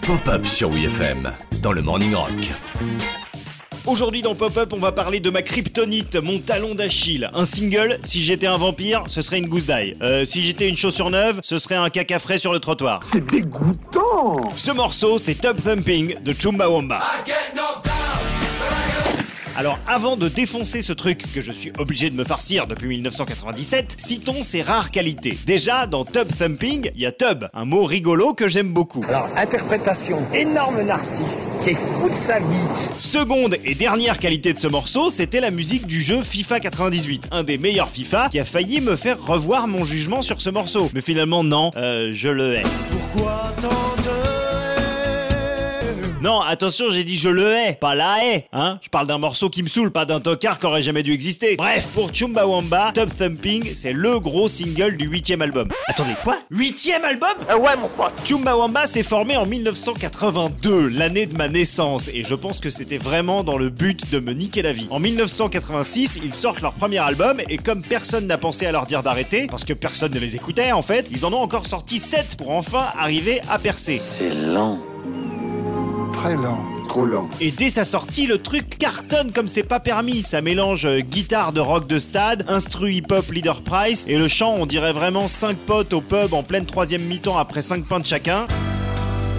Pop-up sur WFM dans le Morning Rock. Aujourd'hui dans Pop-Up, on va parler de ma kryptonite, mon talon d'Achille. Un single, si j'étais un vampire, ce serait une gousse d'ail. Euh, si j'étais une chaussure neuve, ce serait un caca frais sur le trottoir. C'est dégoûtant Ce morceau, c'est Top Thumping de Chumbawamba. Alors avant de défoncer ce truc que je suis obligé de me farcir depuis 1997, citons ses rares qualités. Déjà, dans Tub Thumping, il y a tub, un mot rigolo que j'aime beaucoup. Alors, interprétation, énorme narcisse, qui est fou de sa vie. Seconde et dernière qualité de ce morceau, c'était la musique du jeu FIFA 98, un des meilleurs FIFA qui a failli me faire revoir mon jugement sur ce morceau. Mais finalement non, euh, je le hais. Pourquoi attention, j'ai dit je le hais, pas la hais, hein Je parle d'un morceau qui me saoule, pas d'un tocard qui aurait jamais dû exister. Bref, pour Chumbawamba, Top Thumping, c'est le gros single du huitième album. Attendez, quoi? Huitième album? Ah ouais, mon pote Chumbawamba s'est formé en 1982, l'année de ma naissance, et je pense que c'était vraiment dans le but de me niquer la vie. En 1986, ils sortent leur premier album, et comme personne n'a pensé à leur dire d'arrêter, parce que personne ne les écoutait en fait, ils en ont encore sorti 7 pour enfin arriver à percer. C'est lent. Très lent. Trop lent. Et dès sa sortie, le truc cartonne comme c'est pas permis. Ça mélange euh, guitare de rock de stade, instru hip-hop leader price, et le chant, on dirait vraiment 5 potes au pub en pleine troisième mi-temps après 5 pains de chacun.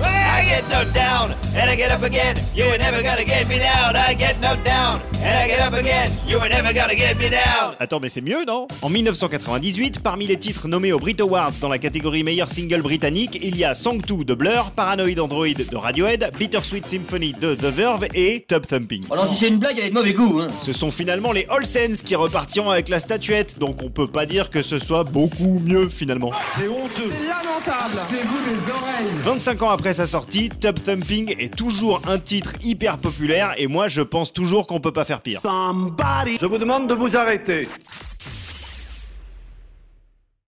I get knocked down and I get up again. You ain't never gonna get me down. I get knocked down and I get up again. You ain't never gonna get me down. Attends, mais c'est mieux, non? En 1998, parmi les titres nommés aux Brit Awards dans la catégorie meilleur single britannique, il y a Song 2 de Blur, Paranoid Android de Radiohead, Bittersweet Symphony de The Verve et Top Thumping. Alors si c'est une blague, elle est de mauvais goût, hein. Ce sont finalement les All Sense qui repartiront avec la statuette, donc on peut pas dire que ce soit beaucoup mieux finalement. C'est honteux. Lamentable. Achetez-vous des oreilles 25 ans après sa sortie, Top Thumping est toujours un titre hyper populaire et moi je pense toujours qu'on peut pas faire pire. Je vous demande de vous arrêter.